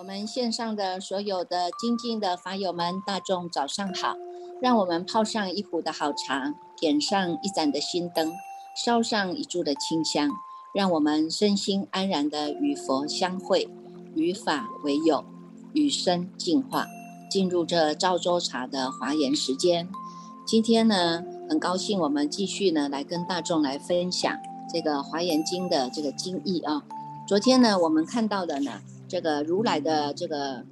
我们线上的所有的精进的法友们，大众早上好！让我们泡上一壶的好茶，点上一盏的心灯，烧上一柱的清香，让我们身心安然的与佛相会，与法为友，与生进化，进入这赵州茶的华严时间。今天呢，很高兴我们继续呢来跟大众来分享这个华严经的这个经义啊。昨天呢，我们看到的呢，这个如来的这个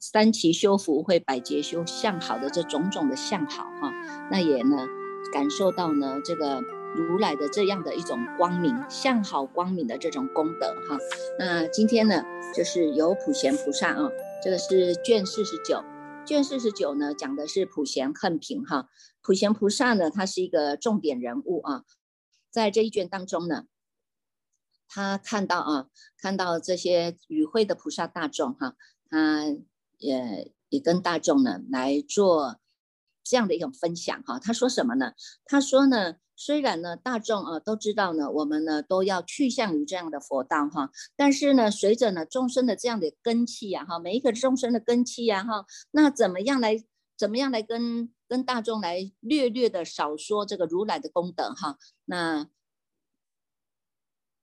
三奇修福会百劫修相好的这种种的相好哈，那也呢感受到呢这个如来的这样的一种光明相好光明的这种功德哈。那今天呢，就是有普贤菩萨啊，这个是卷四十九，卷四十九呢讲的是普贤恨平哈。普贤菩萨呢，他是一个重点人物啊，在这一卷当中呢。他看到啊，看到这些与会的菩萨大众哈，他也也跟大众呢来做这样的一种分享哈。他说什么呢？他说呢，虽然呢大众啊都知道呢，我们呢都要去向于这样的佛道哈，但是呢，随着呢众生的这样的根器呀哈，每一个众生的根器呀哈，那怎么样来怎么样来跟跟大众来略略的少说这个如来的功德哈？那。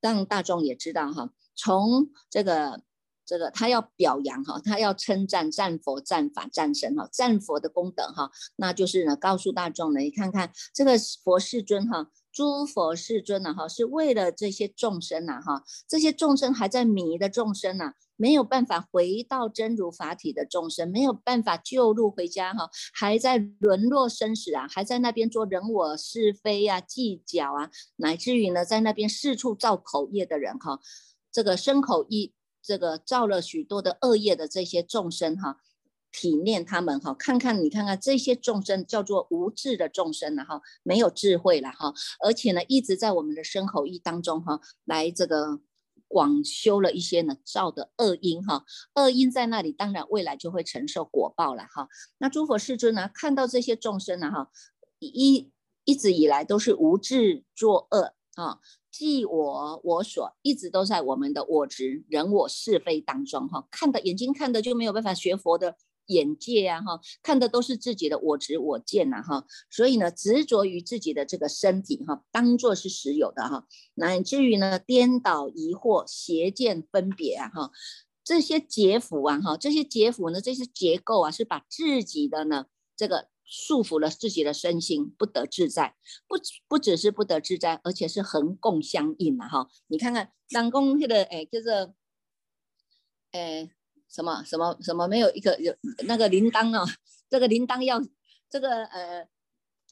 让大众也知道哈，从这个这个他要表扬哈，他要称赞赞佛赞法赞神哈，赞佛的功德哈，那就是呢告诉大众呢，你看看这个佛世尊哈，诸佛世尊呢哈，是为了这些众生呐哈，这些众生还在迷的众生呐。没有办法回到真如法体的众生，没有办法救路回家哈，还在沦落生死啊，还在那边做人我是非啊、计较啊，乃至于呢，在那边四处造口业的人哈，这个身口意这个造了许多的恶业的这些众生哈，体念他们哈，看看你看看这些众生叫做无智的众生了哈，没有智慧了哈，而且呢，一直在我们的身口意当中哈，来这个。广修了一些呢造的恶因哈，恶因在那里，当然未来就会承受果报了哈。那诸佛世尊呢，看到这些众生呢哈，一一直以来都是无智作恶啊，即我我所，一直都在我们的我执人我是非当中哈，看的眼睛看的就没有办法学佛的。眼界啊，哈，看的都是自己的我执我见呐，哈，所以呢，执着于自己的这个身体，哈，当做是实有的，哈，乃至于呢，颠倒疑惑、邪见分别啊，哈，这些结缚啊，哈，这些结缚呢，这些结构啊，是把自己的呢，这个束缚了自己的身心，不得自在，不不只是不得自在，而且是横共相应啊，哈，你看看当公那个，哎，就是，哎。什么什么什么没有一个有那个铃铛哦，这个铃铛要这个呃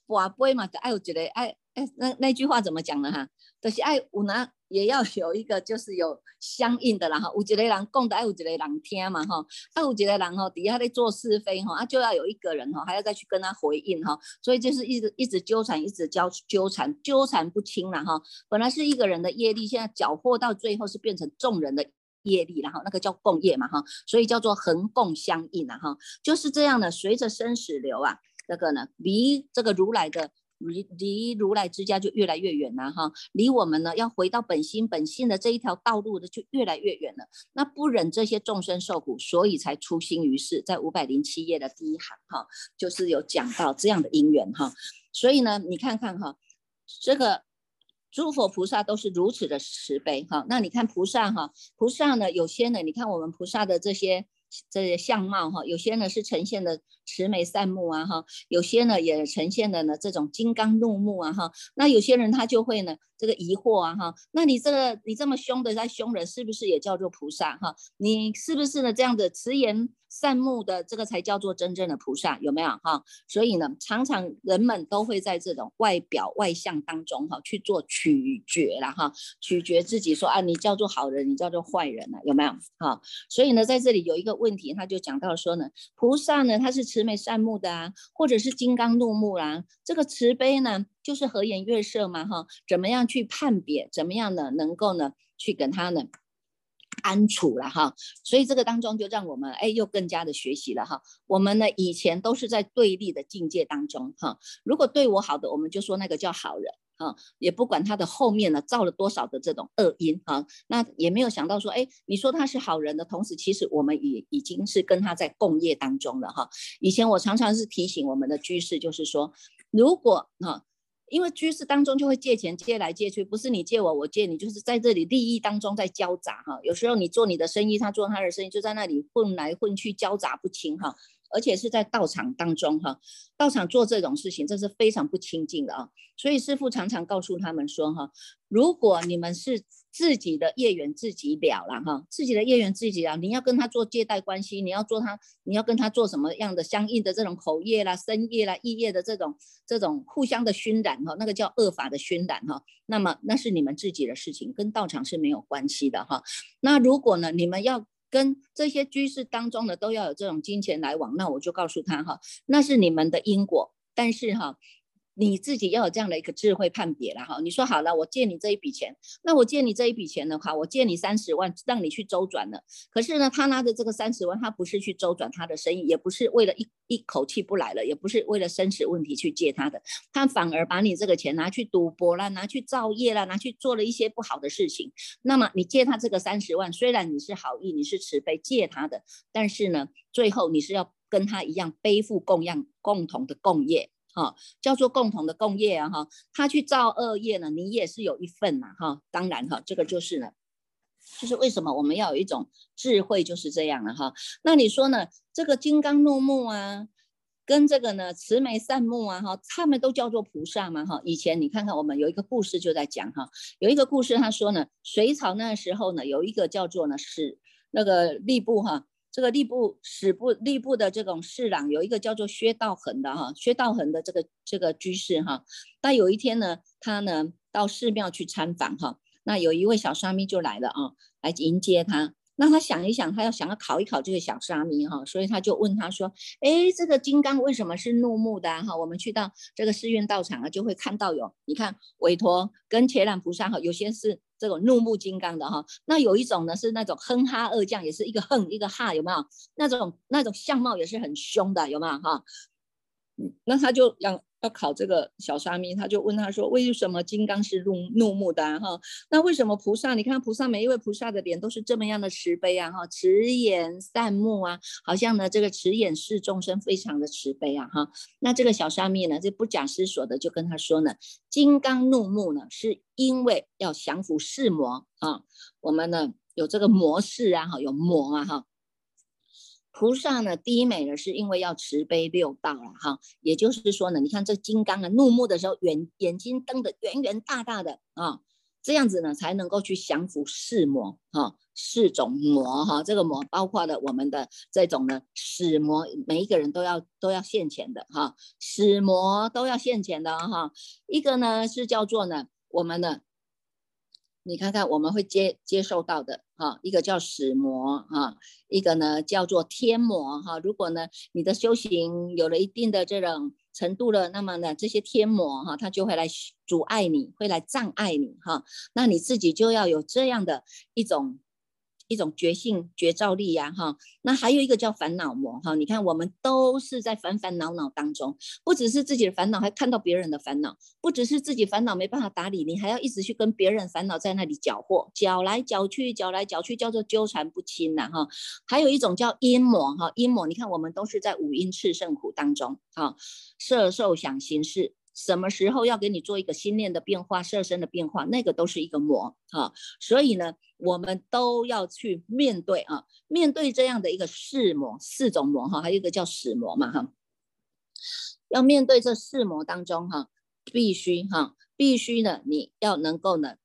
瓦杯嘛，爱有觉得爱哎那那句话怎么讲呢哈？就是爱有拿也要有一个就是有相应的然后有一个人供的爱有一个人听嘛哈，爱有一个人哈底下在做是非哈，啊就要有一个人哈还要再去跟他回应哈，所以就是一直一直纠缠一直交纠缠纠缠不清了哈，本来是一个人的业力，现在缴获到最后是变成众人的。业力，然后那个叫共业嘛哈，所以叫做恒共相应啊哈，就是这样的。随着生死流啊，这个呢离这个如来的离离如来之家就越来越远了哈，离我们呢要回到本心本性的这一条道路的就越来越远了。那不忍这些众生受苦，所以才出心于世，在五百零七页的第一行哈，就是有讲到这样的因缘哈。所以呢，你看看哈，这个。诸佛菩萨都是如此的慈悲哈，那你看菩萨哈，菩萨呢有些呢，你看我们菩萨的这些这些相貌哈，有些呢是呈现的慈眉善目啊哈，有些呢也呈现的呢这种金刚怒目啊哈，那有些人他就会呢这个疑惑啊哈，那你这个你这么凶的在凶人，是不是也叫做菩萨哈？你是不是呢这样的慈颜？善目的这个才叫做真正的菩萨，有没有哈？所以呢，常常人们都会在这种外表外相当中哈去做取决了哈，取决自己说啊，你叫做好人，你叫做坏人了，有没有哈？所以呢，在这里有一个问题，他就讲到说呢，菩萨呢他是慈慈眉善目的啊，或者是金刚怒目啦，这个慈悲呢就是和颜悦色嘛哈？怎么样去判别？怎么样呢能够呢去跟他呢？安处了哈，所以这个当中就让我们哎又更加的学习了哈。我们呢以前都是在对立的境界当中哈，如果对我好的，我们就说那个叫好人。啊，也不管他的后面呢造了多少的这种恶因啊，那也没有想到说，哎，你说他是好人的同时，其实我们也已经是跟他在共业当中了哈。以前我常常是提醒我们的居士，就是说，如果哈，因为居士当中就会借钱借来借去，不是你借我我借你，就是在这里利益当中在交杂哈。有时候你做你的生意，他做他的生意，就在那里混来混去，交杂不清哈。而且是在道场当中哈，道场做这种事情，这是非常不清净的啊。所以师父常常告诉他们说哈，如果你们是自己的业缘自己了了哈，自己的业缘自己了，你要跟他做借贷关系，你要做他，你要跟他做什么样的相应的这种口业啦、身业啦、意业的这种这种互相的熏染哈，那个叫恶法的熏染哈。那么那是你们自己的事情，跟道场是没有关系的哈。那如果呢，你们要。跟这些居士当中的都要有这种金钱来往，那我就告诉他哈，那是你们的因果，但是哈。你自己要有这样的一个智慧判别了哈。你说好了，我借你这一笔钱，那我借你这一笔钱的话，我借你三十万，让你去周转了。可是呢，他拿着这个三十万，他不是去周转他的生意，也不是为了一一口气不来了，也不是为了生死问题去借他的，他反而把你这个钱拿去赌博了，拿去造业了，拿去做了一些不好的事情。那么你借他这个三十万，虽然你是好意，你是慈悲借他的，但是呢，最后你是要跟他一样背负共样共同的共业。哈，叫做共同的共业啊，哈，他去造恶业呢，你也是有一份呐，哈，当然哈，这个就是呢，就是为什么我们要有一种智慧，就是这样了哈。那你说呢，这个金刚怒目啊，跟这个呢慈眉善目啊，哈，他们都叫做菩萨嘛，哈。以前你看看我们有一个故事就在讲哈，有一个故事他说呢，隋朝那时候呢，有一个叫做呢是那个吏部哈。这个吏部史部吏部的这种侍郎有一个叫做薛道衡的哈，薛道衡的这个这个居士哈，那有一天呢，他呢到寺庙去参访哈，那有一位小沙弥就来了啊，来迎接他。那他想一想，他要想要考一考这个小沙弥哈，所以他就问他说：“哎，这个金刚为什么是怒目的哈？我们去到这个寺院道场啊，就会看到有，你看韦陀跟伽蓝菩萨哈，有些是这种怒目金刚的哈。那有一种呢是那种哼哈二将，也是一个哼一个哈，有没有？那种那种相貌也是很凶的，有没有哈？那他就让。要考这个小沙弥，他就问他说：“为什么金刚是怒怒目的哈？那为什么菩萨？你看菩萨每一位菩萨的脸都是这么样的慈悲啊哈，慈眼善目啊，好像呢这个慈眼视众生，非常的慈悲啊哈。那这个小沙弥呢，就不假思索的就跟他说呢：金刚怒目呢，是因为要降服世魔啊。我们呢有这个魔世啊哈，有魔啊哈。”菩萨呢，第一美呢，是因为要慈悲六道了哈，也就是说呢，你看这金刚啊，怒目的时候，眼眼睛瞪得圆圆大大的啊，这样子呢，才能够去降服四魔哈，四种魔哈，这个魔包括了我们的这种呢，死魔，每一个人都要都要现钱的哈，死魔都要现钱的哈，一个呢是叫做呢，我们的。你看看，我们会接接受到的哈，一个叫死魔哈，一个呢叫做天魔哈。如果呢你的修行有了一定的这种程度了，那么呢这些天魔哈，他就会来阻碍你，会来障碍你哈。那你自己就要有这样的一种。一种觉性觉照力呀，哈，那还有一个叫烦恼魔，哈，你看我们都是在烦烦恼恼当中，不只是自己的烦恼，还看到别人的烦恼，不只是自己烦恼没办法打理，你还要一直去跟别人烦恼在那里搅和，搅来搅去，搅来搅去，叫做纠缠不清呐，哈。还有一种叫阴魔，哈，阴魔，你看我们都是在五阴炽盛苦当中，哈，色受想行识。什么时候要给你做一个心念的变化、色身的变化，那个都是一个魔啊。所以呢，我们都要去面对啊，面对这样的一个四魔、四种魔哈，还有一个叫死魔嘛哈。要面对这四魔当中哈，必须哈，必须呢，你要能够呢，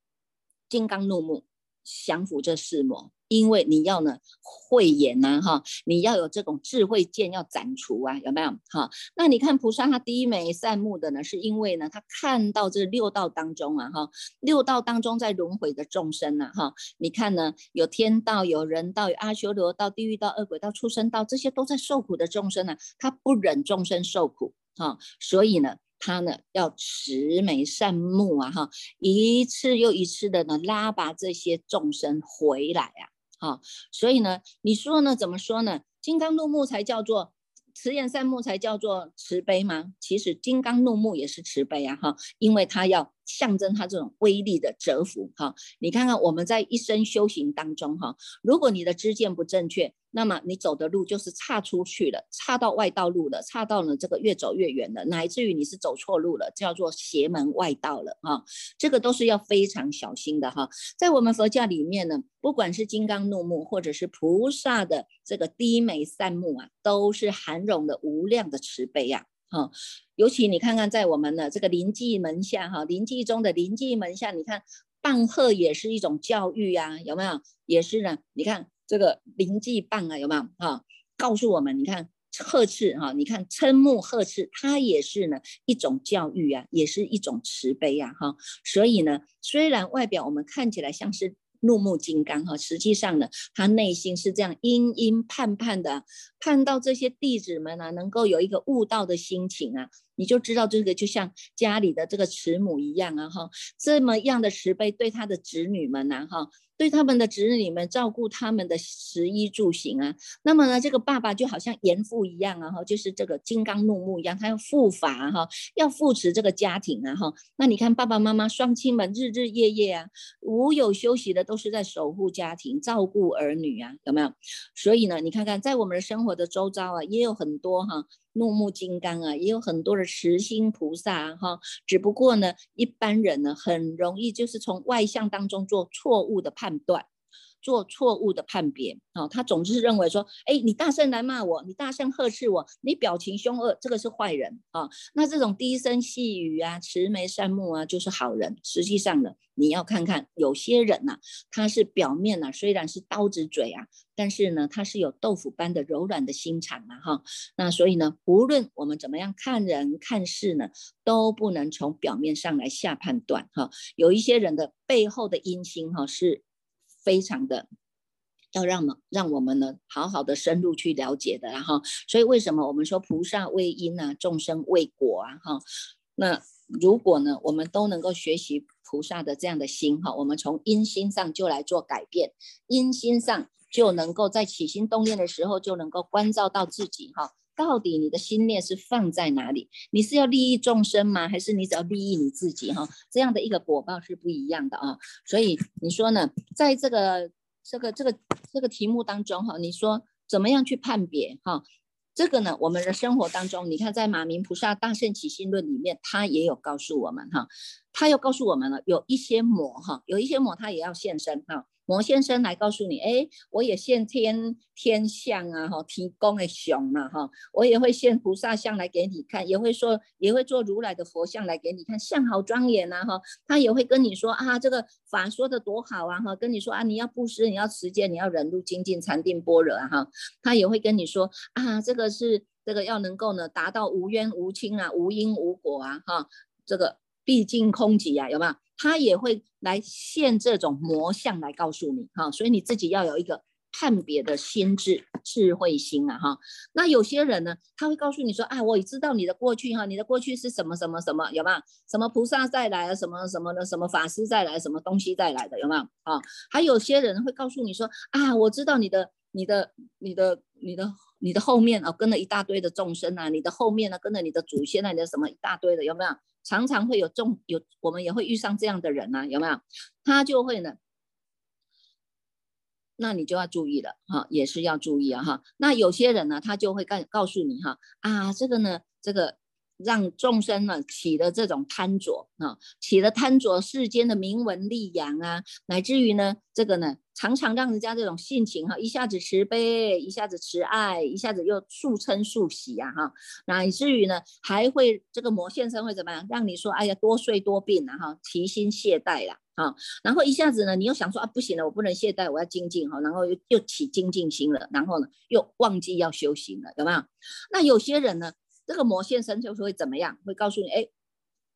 金刚怒目，降服这四魔。因为你要呢慧眼呐哈，你要有这种智慧剑要斩除啊，有没有哈？那你看菩萨他低眉善目的呢，是因为呢他看到这六道当中啊哈，六道当中在轮回的众生呐哈，你看呢有天道、有人道、有阿修罗道、地狱道、恶鬼道、畜生道，这些都在受苦的众生呢，他不忍众生受苦哈，所以呢。他呢要慈眉善目啊哈，一次又一次的呢拉拔这些众生回来啊。好，所以呢，你说呢？怎么说呢？金刚怒目才叫做慈眼善目，才叫做慈悲吗？其实金刚怒目也是慈悲啊，哈，因为它要象征它这种威力的折服哈。你看看我们在一生修行当中哈，如果你的知见不正确，那么你走的路就是岔出去了，岔到外道路了，岔到了这个越走越远了，乃至于你是走错路了，叫做邪门外道了哈。这个都是要非常小心的哈。在我们佛教里面呢，不管是金刚怒目，或者是菩萨的这个低眉善目啊，都是含容的无量的慈悲呀。哈，尤其你看看在我们的这个临济门下哈，临济中的临济门下，你看棒喝也是一种教育呀，有没有？也是呢，你看这个灵济棒啊，有没有？哈，告诉我们，你看呵斥哈，你看瞠目呵斥，它也是呢一种教育啊，也是一种慈悲呀，哈。所以呢，虽然外表我们看起来像是。怒目金刚哈，实际上呢，他内心是这样阴阴盼盼的，盼到这些弟子们呢，能够有一个悟道的心情啊，你就知道这个就像家里的这个慈母一样啊哈，这么样的慈悲对他的子女们呐哈。对他们的子女们照顾他们的食衣住行啊，那么呢，这个爸爸就好像严父一样啊，哈，就是这个金刚怒目一样，他要护法哈，要扶持这个家庭啊，哈。那你看爸爸妈妈双亲们日日夜夜啊，无有休息的，都是在守护家庭、照顾儿女啊，有没有？所以呢，你看看在我们的生活的周遭啊，也有很多哈。怒目金刚啊，也有很多的慈心菩萨哈，只不过呢，一般人呢很容易就是从外向当中做错误的判断。做错误的判别啊，他总是认为说，哎，你大声来骂我，你大声呵斥我，你表情凶恶，这个是坏人啊。那这种低声细语啊，慈眉善目啊，就是好人。实际上呢，你要看看有些人呐，他是表面呢虽然是刀子嘴啊，但是呢，他是有豆腐般的柔软的心肠啊，哈。那所以呢，无论我们怎么样看人看事呢，都不能从表面上来下判断哈。有一些人的背后的阴心哈是。非常的要让们让我们呢好好的深入去了解的，然后，所以为什么我们说菩萨为因啊，众生为果啊，哈，那如果呢，我们都能够学习菩萨的这样的心哈，我们从因心上就来做改变，因心上就能够在起心动念的时候就能够关照到自己哈。到底你的心念是放在哪里？你是要利益众生吗？还是你只要利益你自己？哈，这样的一个果报是不一样的啊。所以你说呢，在这个这个这个这个题目当中，哈，你说怎么样去判别？哈，这个呢，我们的生活当中，你看在马明菩萨大圣起心论里面，他也有告诉我们，哈，他又告诉我们了，有一些魔，哈，有一些魔，他也要现身，哈。魔先生来告诉你，哎，我也现天天相啊，哈，提供的熊嘛，哈，我也会现菩萨像来给你看，也会说，也会做如来的佛像来给你看，像好庄严呐，哈，他也会跟你说啊，这个法说的多好啊，哈，跟你说啊，你要布施，你要持戒，你要忍辱精进禅定般若啊，哈，他也会跟你说啊，这个是这个要能够呢达到无冤无亲啊，无因无果啊，哈，这个毕竟空寂啊，有没有？他也会来现这种魔相来告诉你哈，所以你自己要有一个判别的心智智慧心啊哈。那有些人呢，他会告诉你说啊，我知道你的过去哈，你的过去是什么什么什么，有没有？什么菩萨再来啊，什么什么的，什么法师再来，什么东西再来的，有没有？啊，还有些人会告诉你说啊，我知道你的你的你的你的你的后面啊，跟了一大堆的众生啊，你的后面呢，跟着你的祖先啊，你的什么一大堆的，有没有？常常会有众有，我们也会遇上这样的人啊，有没有？他就会呢，那你就要注意了哈，也是要注意啊哈。那有些人呢，他就会告告诉你哈啊，这个呢，这个。让众生呢起了这种贪着啊，起了贪着世间的名闻利养啊，乃至于呢这个呢常常让人家这种性情哈，一下子慈悲，一下子慈爱，一下子又速嗔速喜呀哈，乃至于呢还会这个魔现身会怎么样？让你说哎呀多睡多病了哈，提心懈怠了啊，然后一下子呢你又想说啊不行了，我不能懈怠，我要精进哈，然后又又起精进心了，然后呢又忘记要修行了，有没有？那有些人呢？这个魔现身就是会怎么样？会告诉你，哎，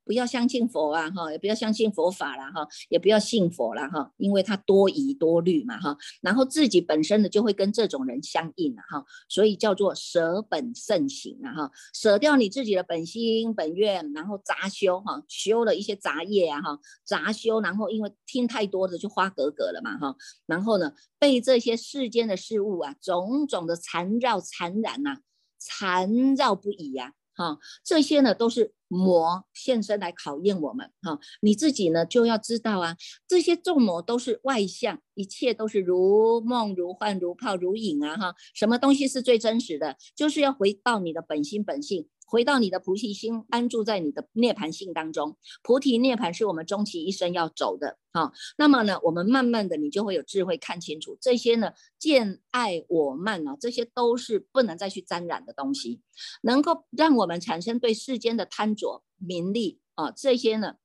不要相信佛啊，哈，也不要相信佛法了，哈，也不要信佛了，哈，因为他多疑多虑嘛，哈，然后自己本身的就会跟这种人相应了，哈，所以叫做舍本慎行啊，哈，舍掉你自己的本心本愿，然后杂修，哈，修了一些杂业啊，哈，杂修，然后因为听太多的就花格格了嘛，哈，然后呢，被这些世间的事物啊，种种的缠绕缠染呐。缠绕不已呀，哈，这些呢都是魔现身来考验我们哈。你自己呢就要知道啊，这些众魔都是外向，一切都是如梦如幻如泡如影啊哈。什么东西是最真实的？就是要回到你的本心本性。回到你的菩提心，安住在你的涅盘性当中。菩提涅盘是我们终其一生要走的啊。那么呢，我们慢慢的，你就会有智慧看清楚这些呢，见爱我慢啊，这些都是不能再去沾染的东西，能够让我们产生对世间的贪着、名利啊，这些呢，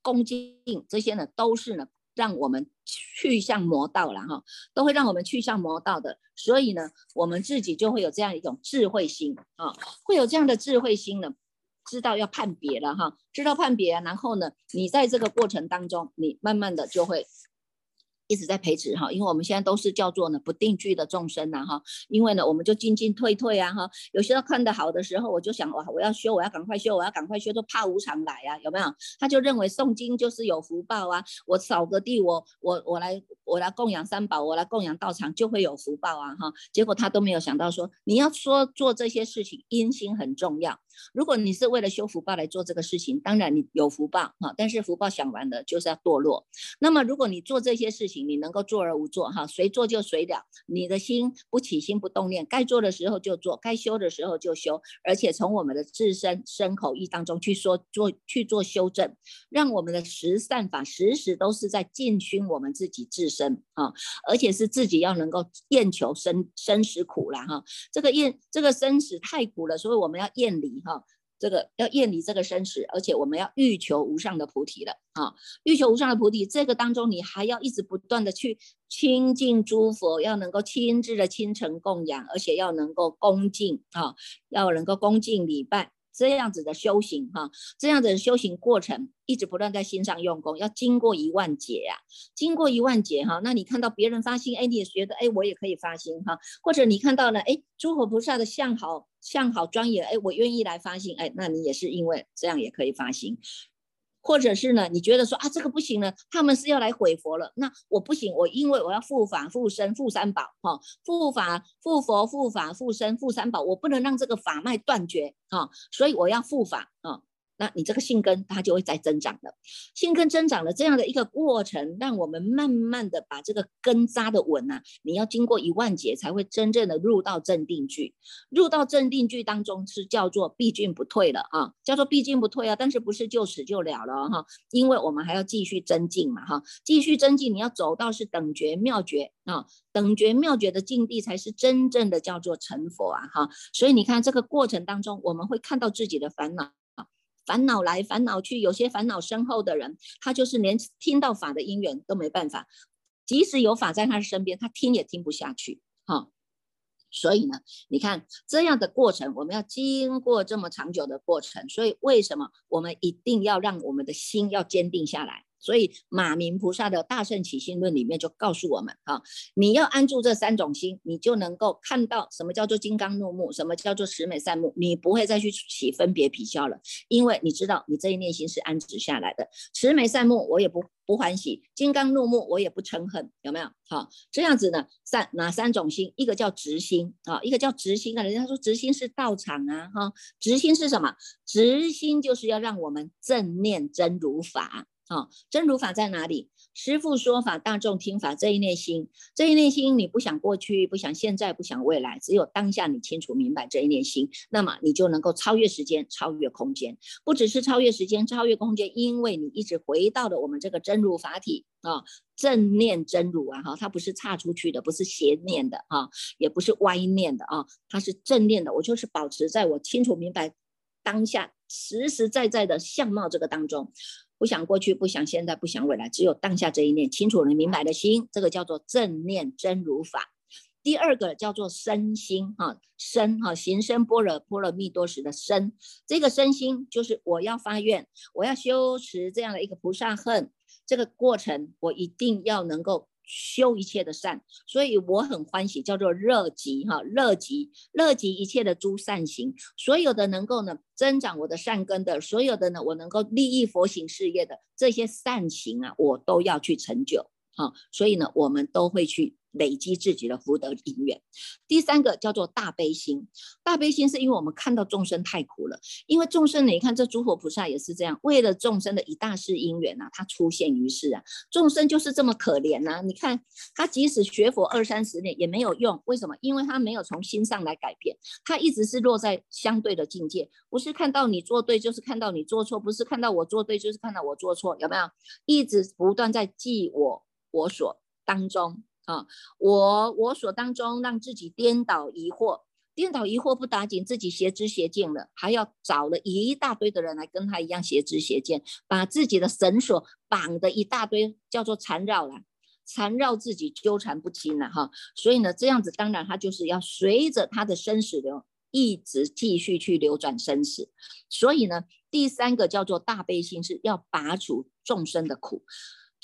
恭敬这些呢，都是呢。让我们去向魔道了哈，都会让我们去向魔道的，所以呢，我们自己就会有这样一种智慧心啊，会有这样的智慧心呢，知道要判别了哈，知道判别，然后呢，你在这个过程当中，你慢慢的就会。一直在培植哈，因为我们现在都是叫做呢不定居的众生呐哈，因为呢我们就进进退退啊哈，有些看得好的时候，我就想哇我要修，我要赶快修，我要赶快修，都怕无常来啊，有没有？他就认为诵经就是有福报啊，我扫个地，我我我来我来供养三宝，我来供养道场就会有福报啊哈，结果他都没有想到说你要说做这些事情，因心很重要。如果你是为了修福报来做这个事情，当然你有福报哈，但是福报享完了就是要堕落。那么如果你做这些事情，你能够坐而无做哈，随做就随了，你的心不起心不动念，该做的时候就做，该修的时候就修，而且从我们的自身身口意当中去说做去做修正，让我们的十善法时时都是在进熏我们自己自生啊，而且是自己要能够厌求生生死苦了哈，这个厌这个生死太苦了，所以我们要厌离。哈，这个要厌离这个生死，而且我们要欲求无上的菩提了啊！欲求无上的菩提，这个当中你还要一直不断的去亲近诸佛，要能够亲自的亲诚供养，而且要能够恭敬啊，要能够恭敬礼拜。这样子的修行哈，这样子的修行过程一直不断在心上用功，要经过一万劫呀，经过一万劫哈，那你看到别人发心，哎，你也觉得哎，我也可以发心哈，或者你看到了哎，诸佛菩萨的相好相好庄严，哎，我愿意来发心，哎，那你也是因为这样也可以发心。或者是呢？你觉得说啊，这个不行了，他们是要来毁佛了，那我不行，我因为我要护法、护身、护三宝，哈，护法、护佛、护法、护身、护三宝，我不能让这个法脉断绝，哈，所以我要护法，啊。那你这个性根它就会在增长的，性根增长的这样的一个过程，让我们慢慢的把这个根扎的稳啊，你要经过一万劫才会真正的入到正定句，入到正定句当中是叫做必进不退了啊，叫做必进不退啊，但是不是就此就了了哈，因为我们还要继续增进嘛哈，继续增进，你要走到是等觉妙觉啊，等觉妙觉的境地才是真正的叫做成佛啊哈，所以你看这个过程当中，我们会看到自己的烦恼。烦恼来烦恼去，有些烦恼深厚的人，他就是连听到法的因缘都没办法，即使有法在他身边，他听也听不下去。哈，所以呢，你看这样的过程，我们要经过这么长久的过程，所以为什么我们一定要让我们的心要坚定下来？所以马明菩萨的大圣起心论里面就告诉我们，哈，你要安住这三种心，你就能够看到什么叫做金刚怒目，什么叫做十美善目，你不会再去起分别比较了，因为你知道你这一念心是安止下来的。十美善目我也不不欢喜，金刚怒目我也不嗔恨，有没有？好，这样子呢，三哪三种心？一个叫直心啊，一个叫直心啊。人家说直心是道场啊，哈，直心是什么？直心就是要让我们正念真如法。啊，真如法在哪里？师父说法，大众听法，这一念心，这一念心，你不想过去，不想现在，不想未来，只有当下，你清楚明白这一念心，那么你就能够超越时间，超越空间，不只是超越时间，超越空间，因为你一直回到了我们这个真如法体啊，正念真如啊，哈，它不是差出去的，不是邪念的啊，也不是歪念的啊，它是正念的，我就是保持在我清楚明白当下实实在在的相貌这个当中。不想过去，不想现在，不想未来，只有当下这一念，清楚能明白的心，这个叫做正念真如法。第二个叫做身心，哈，身哈，行深般若波罗蜜多时的身，这个身心就是我要发愿，我要修持这样的一个菩萨恨，这个过程我一定要能够。修一切的善，所以我很欢喜，叫做乐极哈，乐极乐极一切的诸善行，所有的能够呢增长我的善根的，所有的呢我能够利益佛行事业的这些善行啊，我都要去成就哈，所以呢我们都会去累积自己的福德因缘。第三个叫做大悲心，大悲心是因为我们看到众生太苦了，因为众生你看这诸佛菩萨也是这样，为了众生的一大事因缘呐，他出现于世啊，众生就是这么可怜呐。你看他即使学佛二三十年也没有用，为什么？因为他没有从心上来改变，他一直是落在相对的境界，不是看到你做对就是看到你做错，不是看到我做对就是看到我做错，有没有？一直不断在记我我所当中。啊，我我所当中让自己颠倒疑惑，颠倒疑惑不打紧，自己邪知邪见了，还要找了一大堆的人来跟他一样邪知邪见，把自己的绳索绑的一大堆，叫做缠绕了，缠绕自己纠缠不清了哈。所以呢，这样子当然他就是要随着他的生死流，一直继续去流转生死。所以呢，第三个叫做大悲心，是要拔除众生的苦。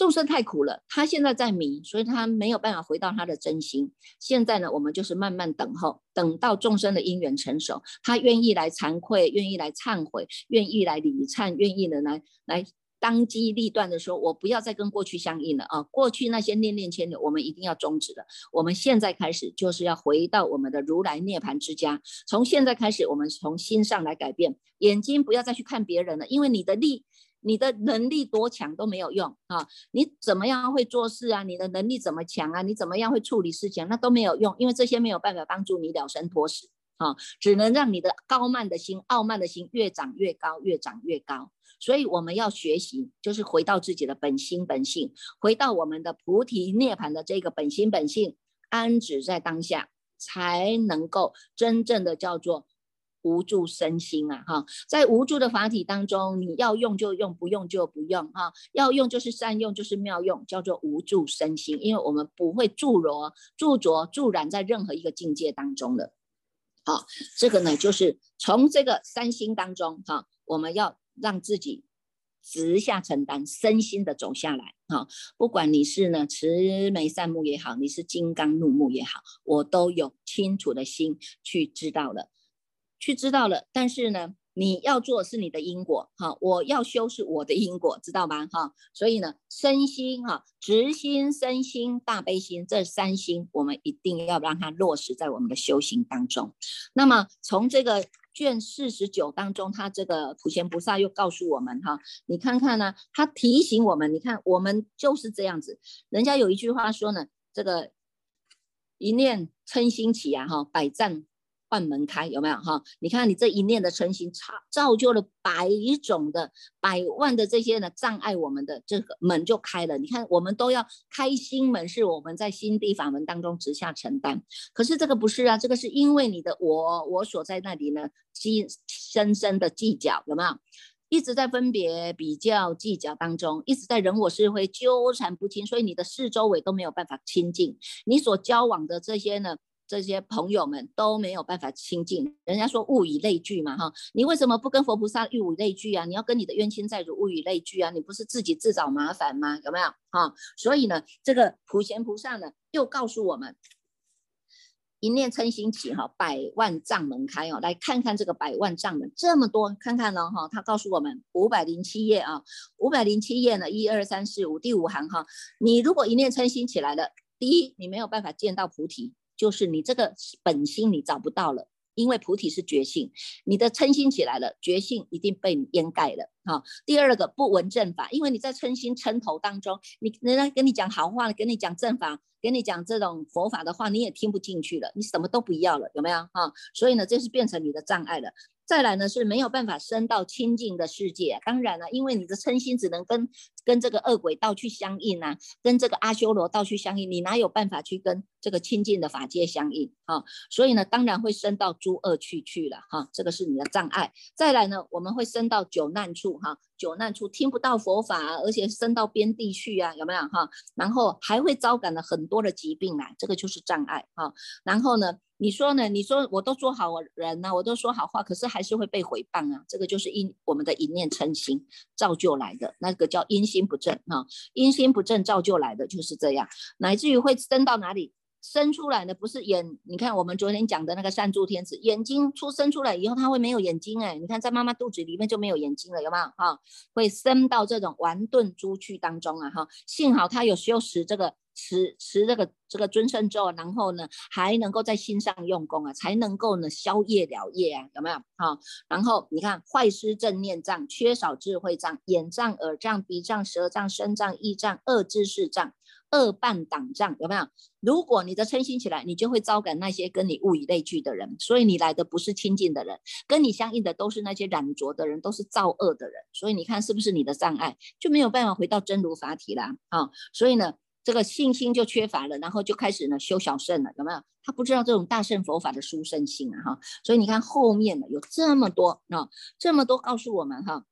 众生太苦了，他现在在迷，所以他没有办法回到他的真心。现在呢，我们就是慢慢等候，等到众生的因缘成熟，他愿意来惭愧，愿意来忏悔，愿意来礼忏，愿意的来来当机立断的说：“我不要再跟过去相应了啊！过去那些念念牵扭，我们一定要终止了。我们现在开始就是要回到我们的如来涅盘之家。从现在开始，我们从心上来改变，眼睛不要再去看别人了，因为你的力。”你的能力多强都没有用啊！你怎么样会做事啊？你的能力怎么强啊？你怎么样会处理事情？那都没有用，因为这些没有办法帮助你了生脱死啊！只能让你的高慢的心、傲慢的心越长越高，越长越高。所以我们要学习，就是回到自己的本心本性，回到我们的菩提涅槃的这个本心本性，安止在当下，才能够真正的叫做。无助身心啊，哈，在无助的法体当中，你要用就用，不用就不用，哈，要用就是善用，就是妙用，叫做无助身心。因为我们不会助着、助着、助染在任何一个境界当中的。好，这个呢，就是从这个三心当中，哈，我们要让自己直下承担，身心的走下来，哈，不管你是呢慈眉善目也好，你是金刚怒目也好，我都有清楚的心去知道了。去知道了，但是呢，你要做是你的因果，哈，我要修是我的因果，知道吗？哈，所以呢，身心哈，直心、身心、大悲心这三心，我们一定要让它落实在我们的修行当中。那么从这个卷四十九当中，他这个普贤菩萨又告诉我们，哈，你看看呢，他提醒我们，你看我们就是这样子。人家有一句话说呢，这个一念嗔心起啊，哈，百战。万门开有没有哈？你看你这一念的成型，造造就了百种的、百万的这些呢障碍，我们的这个门就开了。你看我们都要开心门，是我们在心地法门当中直下承担。可是这个不是啊，这个是因为你的我我所在那里呢，积深深的计较有没有？一直在分别比较计较当中，一直在人我是非纠缠不清，所以你的四周围都没有办法亲近，你所交往的这些呢？这些朋友们都没有办法亲近，人家说物以类聚嘛，哈，你为什么不跟佛菩萨物以类聚啊？你要跟你的冤亲债主物以类聚啊？你不是自己自找麻烦吗？有没有？哈，所以呢，这个普贤菩萨呢，又告诉我们，一念嗔心起，哈，百万障门开哦，来看看这个百万障门这么多，看看呢，哈，他告诉我们五百零七页啊，五百零七页呢，一二三四五第五行哈，你如果一念嗔心起来了，第一，你没有办法见到菩提。就是你这个本心你找不到了，因为菩提是觉性，你的嗔心起来了，觉性一定被你掩盖了。哈，第二个不闻正法，因为你在嗔心嗔头当中，你人家跟你讲好话，跟你讲正法，跟你讲这种佛法的话，你也听不进去了，你什么都不要了，有没有？哈，所以呢，这是变成你的障碍了。再来呢是没有办法升到清净的世界，当然了，因为你的嗔心只能跟跟这个恶鬼道去相应啊，跟这个阿修罗道去相应，你哪有办法去跟这个清净的法界相应啊？所以呢，当然会升到诸恶趣去了哈，这个是你的障碍。再来呢，我们会升到九难处哈。九难处听不到佛法，而且生到边地去啊，有没有哈？然后还会招感了很多的疾病来，这个就是障碍哈。然后呢，你说呢？你说我都做好人呢，我都说好话，可是还是会被诽谤啊。这个就是因我们的一念嗔心造就来的，那个叫因心不正哈。因心不正造就来的就是这样，乃至于会升到哪里？生出来的不是眼，你看我们昨天讲的那个善助天子，眼睛出生出来以后，他会没有眼睛哎，你看在妈妈肚子里面就没有眼睛了，有没有哈？会生到这种顽钝猪躯当中啊哈，幸好他有修持这个持持这个这个尊圣咒，然后呢还能够在心上用功啊，才能够呢消业了业啊，有没有？哈，然后你看坏失正念障，缺少智慧障，眼障、耳障、鼻障、舌障、身障、意障、恶知识障。恶半挡障有没有？如果你的嗔心起来，你就会招感那些跟你物以类聚的人，所以你来的不是亲近的人，跟你相应的都是那些染浊的人，都是造恶的人。所以你看是不是你的障碍就没有办法回到真如法体啦？啊，所以呢，这个信心就缺乏了，然后就开始呢修小圣了，有没有？他不知道这种大圣佛法的殊胜性啊，哈。所以你看后面呢有这么多啊，这么多告诉我们哈。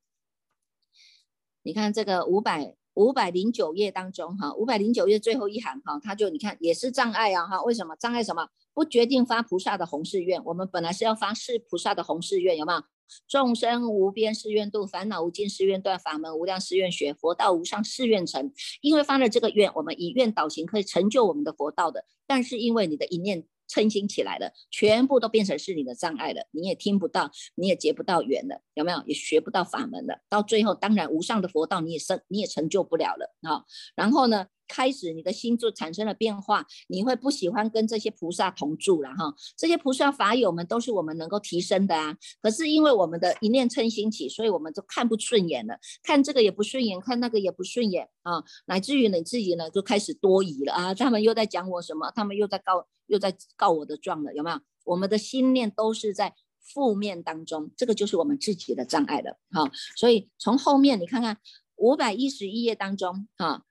你看这个五百。五百零九页当中，哈，五百零九页最后一行，哈，他就你看也是障碍啊，哈，为什么障碍？什么不决定发菩萨的弘誓愿？我们本来是要发是菩萨的弘誓愿，有没有？众生无边誓愿度，烦恼无尽誓愿断，法门无量誓愿学，佛道无上誓愿成。因为发了这个愿，我们以愿导行，可以成就我们的佛道的。但是因为你的一念。称心起来了，全部都变成是你的障碍了，你也听不到，你也结不到缘了，有没有？也学不到法门了，到最后，当然无上的佛道你也生，你也成就不了了啊。然后呢？开始你的心就产生了变化，你会不喜欢跟这些菩萨同住了哈。这些菩萨法友们都是我们能够提升的啊。可是因为我们的一念嗔心起，所以我们就看不顺眼了，看这个也不顺眼，看那个也不顺眼啊，乃至于你自己呢就开始多疑了啊。他们又在讲我什么？他们又在告又在告我的状了，有没有？我们的心念都是在负面当中，这个就是我们自己的障碍了哈。所以从后面你看看五百一十一页当中哈。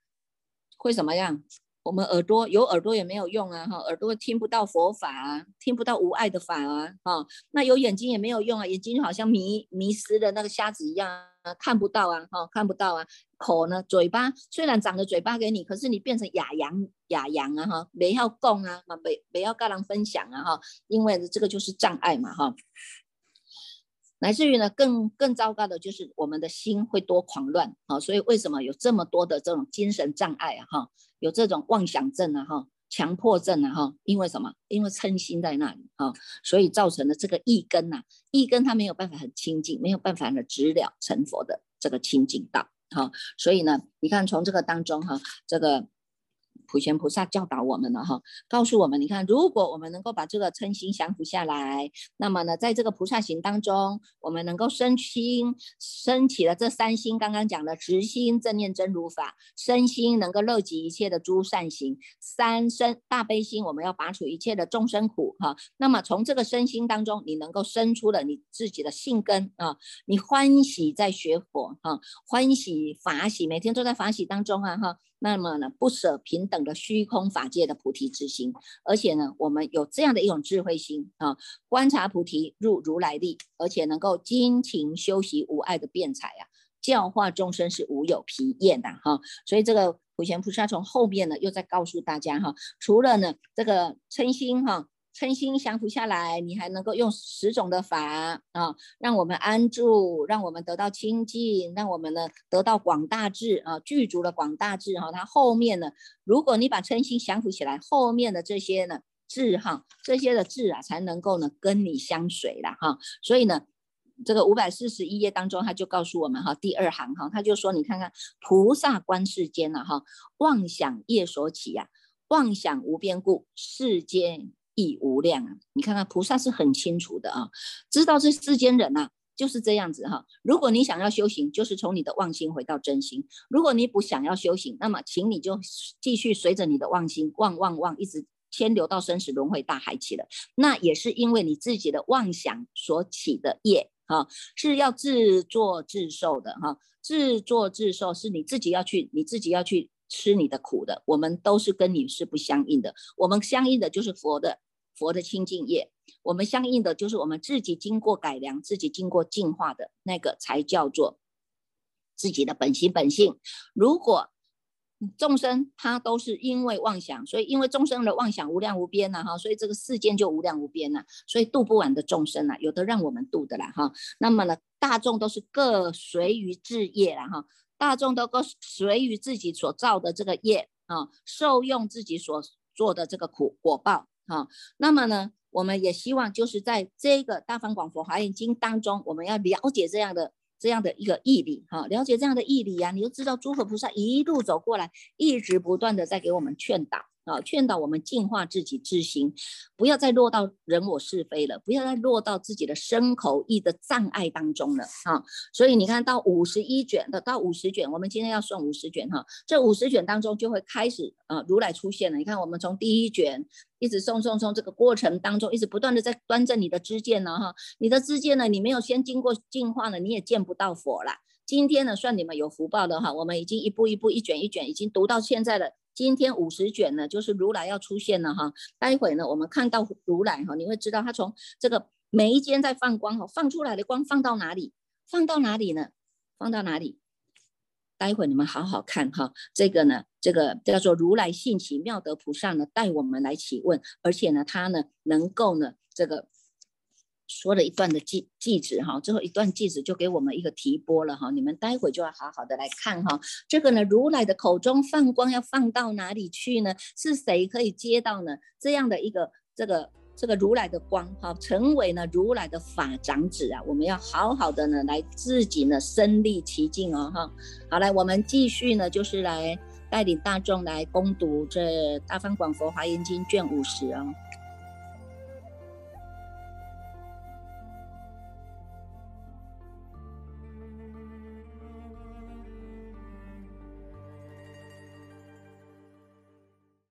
会怎么样？我们耳朵有耳朵也没有用啊！哈，耳朵听不到佛法啊，听不到无爱的法啊！哈，那有眼睛也没有用啊，眼睛好像迷迷失的那个瞎子一样啊，看不到啊！哈，看不到啊！口呢，嘴巴虽然长了嘴巴给你，可是你变成哑羊哑羊啊！哈，没要供啊，嘛没没要跟人分享啊！哈，因为这个就是障碍嘛！哈。乃至于呢，更更糟糕的就是我们的心会多狂乱啊！所以为什么有这么多的这种精神障碍啊？哈，有这种妄想症啊，哈，强迫症啊，哈，因为什么？因为嗔心在那里啊，所以造成了这个一根呐，一根它没有办法很清净，没有办法呢直了成佛的这个清净道。哈，所以呢，你看从这个当中哈，这个。普贤菩萨教导我们了哈，告诉我们，你看，如果我们能够把这个嗔心降服下来，那么呢，在这个菩萨行当中，我们能够升心，升起了这三心，刚刚讲的直心、正念、真如法，身心能够乐极一切的诸善行，三生大悲心，我们要拔除一切的众生苦哈。那么从这个身心当中，你能够生出了你自己的性根啊，你欢喜在学佛哈，欢喜法喜，每天都在法喜当中啊哈。那么呢，不舍平等的虚空法界的菩提之心，而且呢，我们有这样的一种智慧心啊，观察菩提入如来力，而且能够精勤修习无碍的辩才啊，教化众生是无有疲厌的哈。所以这个普贤菩萨从后面呢，又在告诉大家哈，除了呢这个称心哈。嗔心降服下来，你还能够用十种的法啊，让我们安住，让我们得到清净，让我们呢得到广大智啊，具足了广大智哈。它后面呢，如果你把嗔心降服起来，后面的这些呢智哈，这些的智啊，才能够呢跟你相随了哈。所以呢，这个五百四十一页当中，他就告诉我们哈，第二行哈，他就说你看看菩萨观世间了哈，妄想业所起呀，妄想无边故，世间。意无量啊！你看看菩萨是很清楚的啊，知道这世间人呐就是这样子哈。如果你想要修行，就是从你的妄心回到真心；如果你不想要修行，那么请你就继续随着你的妄心妄妄妄，一直牵流到生死轮回大海去了。那也是因为你自己的妄想所起的业哈，是要自作自受的哈。自作自受是你自己要去，你自己要去吃你的苦的。我们都是跟你是不相应的，我们相应的就是佛的。佛的清净业，我们相应的就是我们自己经过改良、自己经过净化的那个，才叫做自己的本心本性。如果众生他都是因为妄想，所以因为众生的妄想无量无边呐哈，所以这个世间就无量无边呐，所以度不完的众生呐，有的让我们度的啦哈。那么呢，大众都是各随于自业啦哈，大众都各随于自己所造的这个业啊，受用自己所做的这个苦果报。好，那么呢，我们也希望就是在这个大方广佛华严经当中，我们要了解这样的这样的一个义理哈，了解这样的义理呀，你就知道诸佛菩萨一路走过来，一直不断的在给我们劝导。啊，劝导我们净化自己之心，不要再落到人我是非了，不要再落到自己的身口意的障碍当中了啊！所以你看到五十一卷的到五十卷，我们今天要算五十卷哈，这五十卷当中就会开始啊，如来出现了。你看，我们从第一卷一直送送送，这个过程当中一直不断的在端正你的知见呢哈，你的知见呢，你没有先经过净化呢，你也见不到佛了。今天呢，算你们有福报的哈，我们已经一步一步一卷一卷，已经读到现在了。今天五十卷呢，就是如来要出现了哈。待会呢，我们看到如来哈，你会知道他从这个眉间在放光哈，放出来的光放到哪里？放到哪里呢？放到哪里？待会你们好好看哈。这个呢，这个叫做如来信起妙德菩萨呢，带我们来起问，而且呢，他呢能够呢这个。说了一段的记记子哈，最后一段记子就给我们一个提拨了哈，你们待会就要好好的来看哈。这个呢，如来的口中放光要放到哪里去呢？是谁可以接到呢？这样的一个这个这个如来的光哈，成为呢如来的法长子啊，我们要好好的呢来自己呢身历其境哦哈。好来，我们继续呢就是来带领大众来攻读这《大方广佛华严经》卷五十哦。